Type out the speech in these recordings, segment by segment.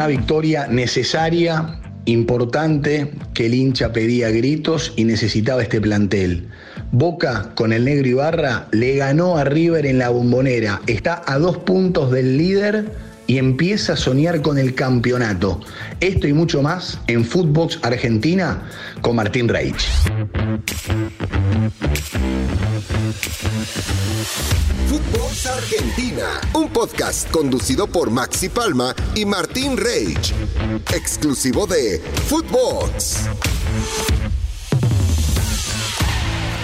Una victoria necesaria, importante, que el hincha pedía gritos y necesitaba este plantel. Boca con el negro Ibarra le ganó a River en la bombonera. Está a dos puntos del líder y empieza a soñar con el campeonato. Esto y mucho más en Footbox Argentina con Martín Reich. Footbox Argentina, un podcast conducido por Maxi Palma y Martín Reich, exclusivo de Footbox.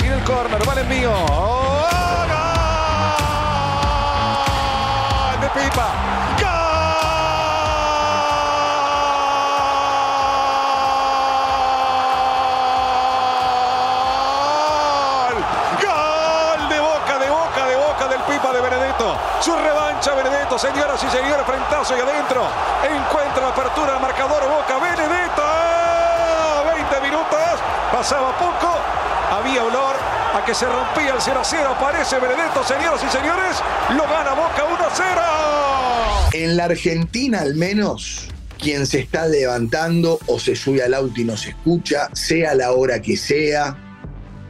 Y el córner, vale mío. ¡Oh, ¡Gol! De Pipa. Su revancha, Benedetto, señoras y señores, frentazo y adentro. Encuentra la apertura del marcador Boca Benedetto. 20 minutos, pasaba poco, había olor a que se rompía el 0 a 0. Aparece Benedetto, señoras y señores, lo gana Boca 1 a 0. En la Argentina al menos, quien se está levantando o se sube al auto y nos escucha, sea la hora que sea,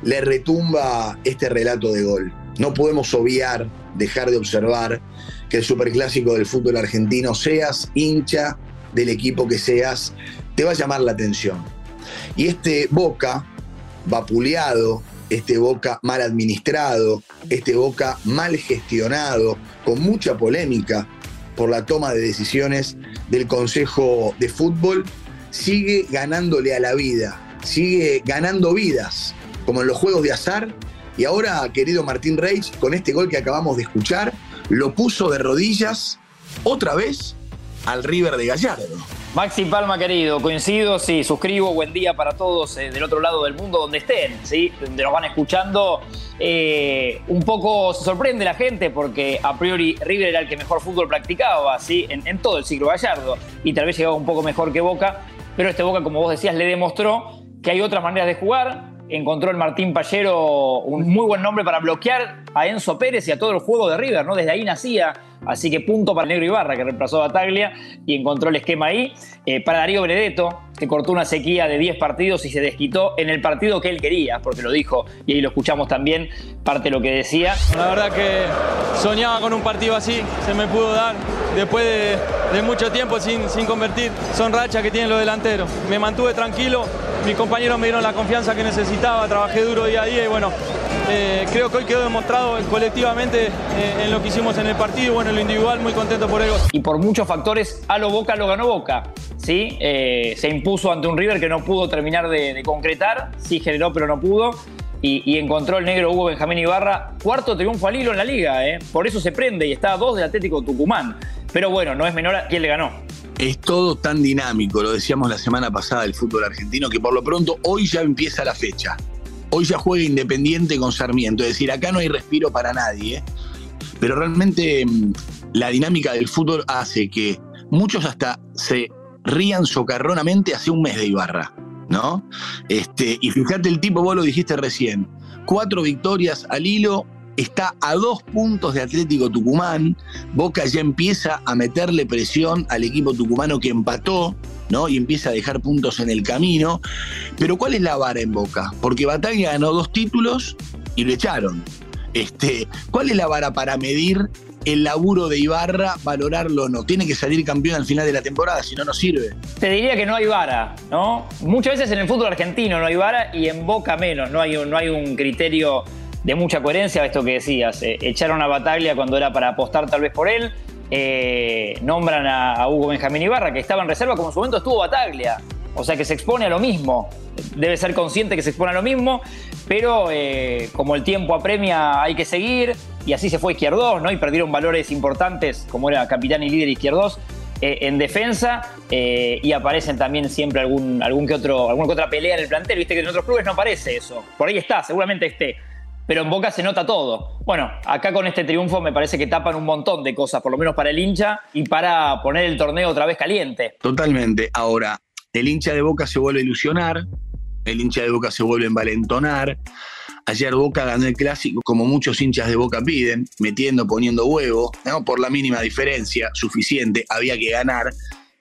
le retumba este relato de gol. No podemos obviar, dejar de observar que el superclásico del fútbol argentino, seas hincha del equipo que seas, te va a llamar la atención. Y este Boca, vapuleado, este Boca mal administrado, este Boca mal gestionado, con mucha polémica por la toma de decisiones del Consejo de Fútbol, sigue ganándole a la vida, sigue ganando vidas, como en los juegos de azar. Y ahora, querido Martín Reich, con este gol que acabamos de escuchar, lo puso de rodillas otra vez al River de Gallardo. Maxi Palma, querido, coincido, sí, suscribo, buen día para todos eh, del otro lado del mundo donde estén, ¿sí? donde nos van escuchando. Eh, un poco se sorprende la gente porque a priori River era el que mejor fútbol practicaba, ¿sí? En, en todo el ciclo Gallardo, y tal vez llegaba un poco mejor que Boca, pero este Boca, como vos decías, le demostró que hay otras maneras de jugar. Encontró el Martín Pallero un muy buen nombre para bloquear a Enzo Pérez y a todo el juego de River, ¿no? Desde ahí nacía Así que punto para Negro Ibarra, que reemplazó a Bataglia y encontró el esquema ahí. Eh, para Darío Benedetto, que cortó una sequía de 10 partidos y se desquitó en el partido que él quería, porque lo dijo, y ahí lo escuchamos también, parte de lo que decía. La verdad que soñaba con un partido así, se me pudo dar después de, de mucho tiempo sin, sin convertir. Son rachas que tienen los delanteros. Me mantuve tranquilo, mis compañeros me dieron la confianza que necesitaba, trabajé duro día a día y bueno, eh, creo que hoy quedó demostrado colectivamente eh, en lo que hicimos en el partido, bueno, en lo individual, muy contento por ello. Y por muchos factores, a lo Boca lo ganó Boca. ¿sí? Eh, se impuso ante un River que no pudo terminar de, de concretar, sí generó, pero no pudo. Y, y, encontró el negro Hugo Benjamín Ibarra, cuarto triunfo al hilo en la liga, ¿eh? por eso se prende y está a dos del Atlético Tucumán. Pero bueno, no es menor a quién le ganó. Es todo tan dinámico, lo decíamos la semana pasada del fútbol argentino, que por lo pronto hoy ya empieza la fecha. Hoy ya juega Independiente con Sarmiento, es decir, acá no hay respiro para nadie. Pero realmente mm, la dinámica del fútbol hace que muchos hasta se rían socarronamente hace un mes de Ibarra, ¿no? Este, y fíjate el tipo, vos lo dijiste recién, cuatro victorias al hilo, está a dos puntos de Atlético Tucumán, Boca ya empieza a meterle presión al equipo tucumano que empató, ¿no? Y empieza a dejar puntos en el camino. Pero ¿cuál es la vara en Boca? Porque Bataglia ganó dos títulos y lo echaron. Este, ¿Cuál es la vara para medir el laburo de Ibarra, valorarlo o no? Tiene que salir campeón al final de la temporada, si no, no sirve. Te diría que no hay vara, ¿no? Muchas veces en el fútbol argentino no hay vara y en Boca menos, no hay, no hay un criterio de mucha coherencia esto que decías. Eh, echaron a Bataglia cuando era para apostar tal vez por él. Eh, nombran a, a, Hugo Benjamín Ibarra, que estaba en reserva, como en su momento estuvo Bataglia. O sea que se expone a lo mismo. Debe ser consciente que se expone a lo mismo, pero eh, como el tiempo apremia, hay que seguir. Y así se fue Izquierdos, ¿no? Y perdieron valores importantes, como era capitán y líder Izquierdos, en defensa. Y aparecen también siempre algún, algún que otro, alguna que otra pelea en el plantel. Viste que en otros clubes no aparece eso. Por ahí está, seguramente esté pero en Boca se nota todo. Bueno, acá con este triunfo me parece que tapan un montón de cosas, por lo menos para el hincha y para poner el torneo otra vez caliente. Totalmente. Ahora, el hincha de Boca se vuelve a ilusionar, el hincha de Boca se vuelve a envalentonar. Ayer Boca ganó el clásico, como muchos hinchas de Boca piden, metiendo, poniendo huevo, ¿no? por la mínima diferencia, suficiente, había que ganar.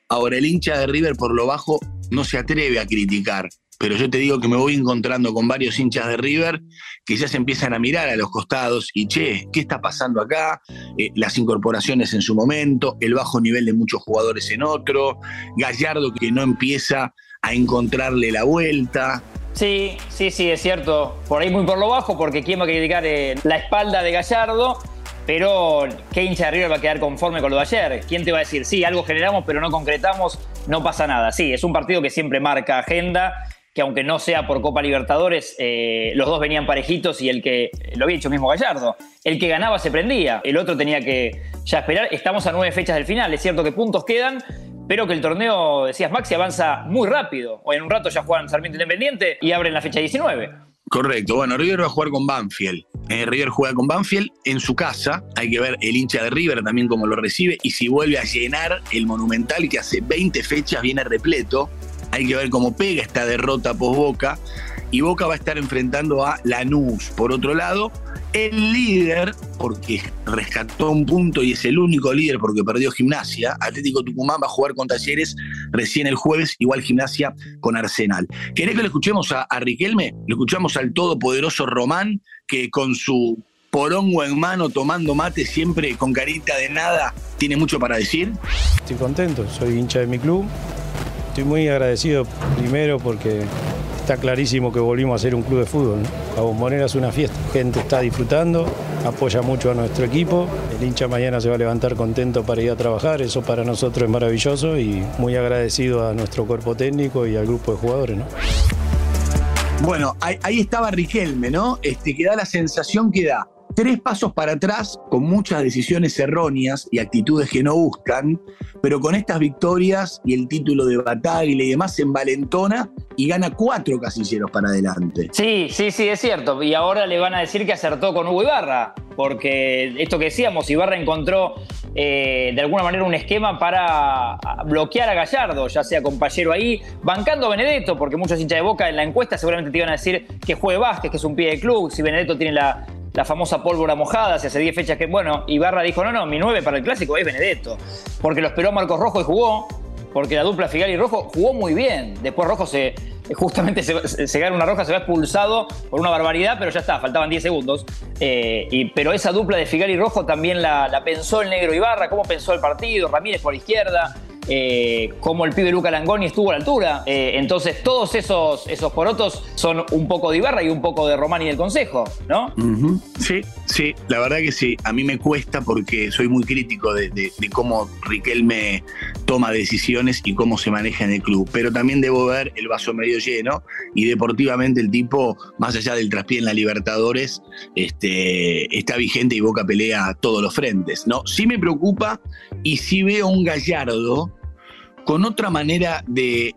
Ahora, el hincha de River por lo bajo no se atreve a criticar, pero yo te digo que me voy encontrando con varios hinchas de River que ya se empiezan a mirar a los costados y, che, ¿qué está pasando acá? Eh, las incorporaciones en su momento, el bajo nivel de muchos jugadores en otro, Gallardo que no empieza a encontrarle la vuelta. Sí, sí, sí, es cierto. Por ahí muy por lo bajo, porque quién va a criticar eh, la espalda de Gallardo, pero ¿qué hincha de River va a quedar conforme con lo de ayer? ¿Quién te va a decir, sí, algo generamos, pero no concretamos, no pasa nada? Sí, es un partido que siempre marca agenda, que aunque no sea por Copa Libertadores, eh, los dos venían parejitos y el que, lo había dicho mismo Gallardo, el que ganaba se prendía, el otro tenía que ya esperar. Estamos a nueve fechas del final, es cierto que puntos quedan, pero que el torneo, decías Maxi, avanza muy rápido. O en un rato ya juegan Sarmiento Independiente y abren la fecha 19. Correcto. Bueno, River va a jugar con Banfield. Eh, River juega con Banfield en su casa. Hay que ver el hincha de River también cómo lo recibe y si vuelve a llenar el Monumental que hace 20 fechas viene repleto. Hay que ver cómo pega esta derrota post Boca. Y Boca va a estar enfrentando a Lanús. Por otro lado, el líder, porque rescató un punto y es el único líder porque perdió gimnasia, Atlético Tucumán va a jugar con Talleres recién el jueves, igual gimnasia con Arsenal. ¿Querés que le escuchemos a, Riquelme? Le escuchamos al todopoderoso Román, que con su porongo en mano, tomando mate, siempre con carita de nada, tiene mucho para decir. Estoy contento, soy hincha de mi club. Estoy muy agradecido primero porque está clarísimo que volvimos a ser un club de fútbol. La bombonera es una fiesta, la gente está disfrutando, apoya mucho a nuestro equipo, el hincha mañana se va a levantar contento para ir a trabajar, eso para nosotros es maravilloso y muy agradecido a nuestro cuerpo técnico y al grupo de jugadores. Bueno, ahí, estaba Riquelme, ¿no? Este, que da la sensación que da tres pasos para atrás con muchas decisiones erróneas y actitudes que no buscan, pero con estas victorias y el título de batalla y demás se envalentona y gana cuatro casilleros para adelante. Sí, sí, sí, es cierto. Y ahora le van a decir que acertó con Hugo Ibarra, porque esto que decíamos, Ibarra encontró eh, de alguna manera un esquema para bloquear a Gallardo, ya sea con Pallero ahí, bancando a Benedetto, porque muchos hinchas de boca en la encuesta seguramente te iban a decir que juegue Vázquez, que es un pie de club, si Benedetto tiene la, la famosa pólvora mojada, si hace 10 fechas que, bueno, Ibarra dijo, no, no, mi 9 para el clásico es Benedetto, porque lo esperó Marcos Rojo y jugó, porque la dupla Figal y Rojo jugó muy bien, después Rojo se, justamente se, gana una roja, se va expulsado por una barbaridad, pero ya está, faltaban 10 segundos. Eh, y, pero esa dupla de Figal y Rojo también la, la, pensó el negro Ibarra, cómo pensó el partido, Ramírez por izquierda, eh, cómo el pibe Luca Langoni estuvo a la altura. Eh, entonces, todos esos, esos porotos son un poco de Ibarra y un poco de Román y del Consejo, ¿no? Sí, sí, la verdad que sí. A mí me cuesta porque soy muy crítico de, cómo Riquelme toma decisiones y cómo se maneja en el club. Pero también debo ver el vaso medio lleno y deportivamente el tipo, más allá del traspié en la Libertadores, este, está vigente y Boca pelea a todos los frentes. ¿no? Sí me preocupa y sí veo un Gallardo con otra manera de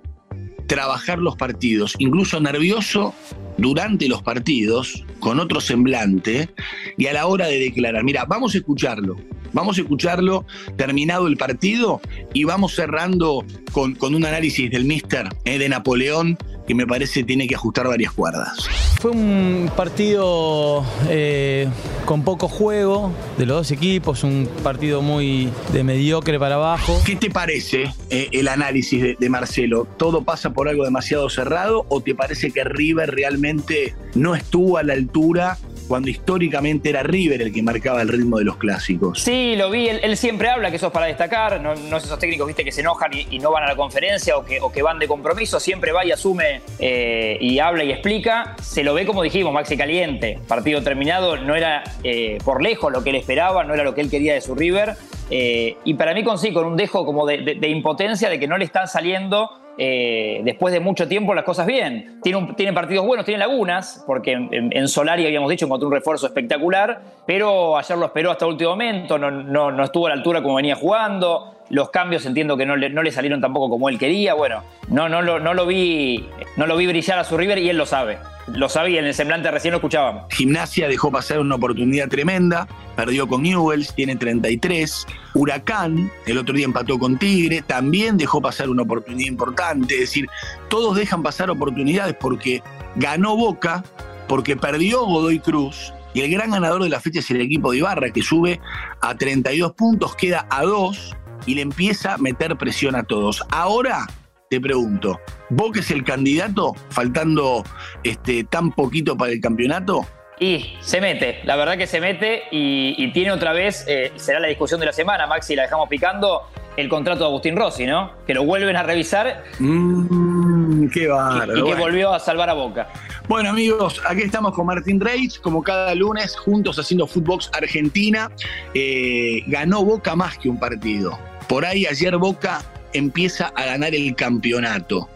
trabajar los partidos, incluso nervioso durante los partidos, con otro semblante, y a la hora de declarar. Mira, vamos a escucharlo. Vamos a escucharlo terminado el partido y vamos cerrando con, con un análisis del Mister eh, de Napoleón que me parece tiene que ajustar varias cuerdas. Fue un partido eh, con poco juego de los dos equipos, un partido muy de mediocre para abajo. ¿Qué te parece eh, el análisis de, de, Marcelo? ¿Todo pasa por algo demasiado cerrado o te parece que River realmente no estuvo a la altura cuando históricamente era River el que marcaba el ritmo de los clásicos. Sí, lo vi, él, siempre habla que eso es para destacar, no, no es esos técnicos viste que se enojan y, no van a la conferencia o que, van de compromiso, siempre va y asume eh, y habla y explica. Se lo ve como dijimos, Maxi Caliente, partido terminado, no era eh, por lejos lo que él esperaba, no era lo que él quería de su River. Eh, y para mí con con un dejo como de impotencia de que no le están saliendo eh, después de mucho tiempo las cosas bien. Tiene, partidos buenos, tiene lagunas, porque en, Solari habíamos dicho encontró un refuerzo espectacular, pero ayer lo esperó hasta el último momento, no, no, estuvo a la altura como venía jugando. Los cambios entiendo que no le, no le salieron tampoco como él quería. Bueno, no, no, no, lo vi, no lo vi brillar a su River y él lo sabe lo sabía, en el semblante recién lo escuchábamos. Gimnasia dejó pasar una oportunidad tremenda, perdió con Newells, tiene 33. Huracán, el otro día empató con Tigre, también dejó pasar una oportunidad importante. Es decir, todos dejan pasar oportunidades porque ganó Boca, porque perdió Godoy Cruz. Y el gran ganador de la fecha es el equipo de Ibarra, que sube a 32 puntos, queda a 2 y le empieza a meter presión a todos. Ahora te pregunto, ¿Boca es el candidato faltando este, tan poquito para el campeonato? Y se mete, la verdad que se mete y, tiene otra vez, eh, será la discusión de la semana, Maxi, la dejamos picando, el contrato de Agustín Rossi, ¿no? Que lo vuelven a revisar. Mmm, qué bárbaro. Y, que volvió a salvar a Boca. Bueno, amigos, aquí estamos con Martín Reich, como cada lunes, juntos haciendo Footbox Argentina. Eh, ganó Boca más que un partido. Por ahí ayer Boca empieza a ganar el campeonato.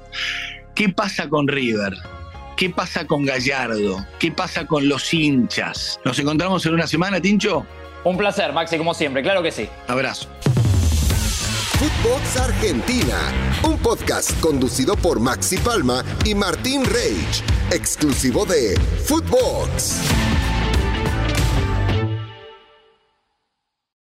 ¿Qué pasa con River? ¿Qué pasa con Gallardo? ¿Qué pasa con los hinchas? ¿Nos encontramos en una semana, Tincho? Un placer, Maxi, como siempre, claro que sí. Abrazo. Footbox Argentina, un podcast conducido por Maxi Palma y Martín Reich, exclusivo de Footbox.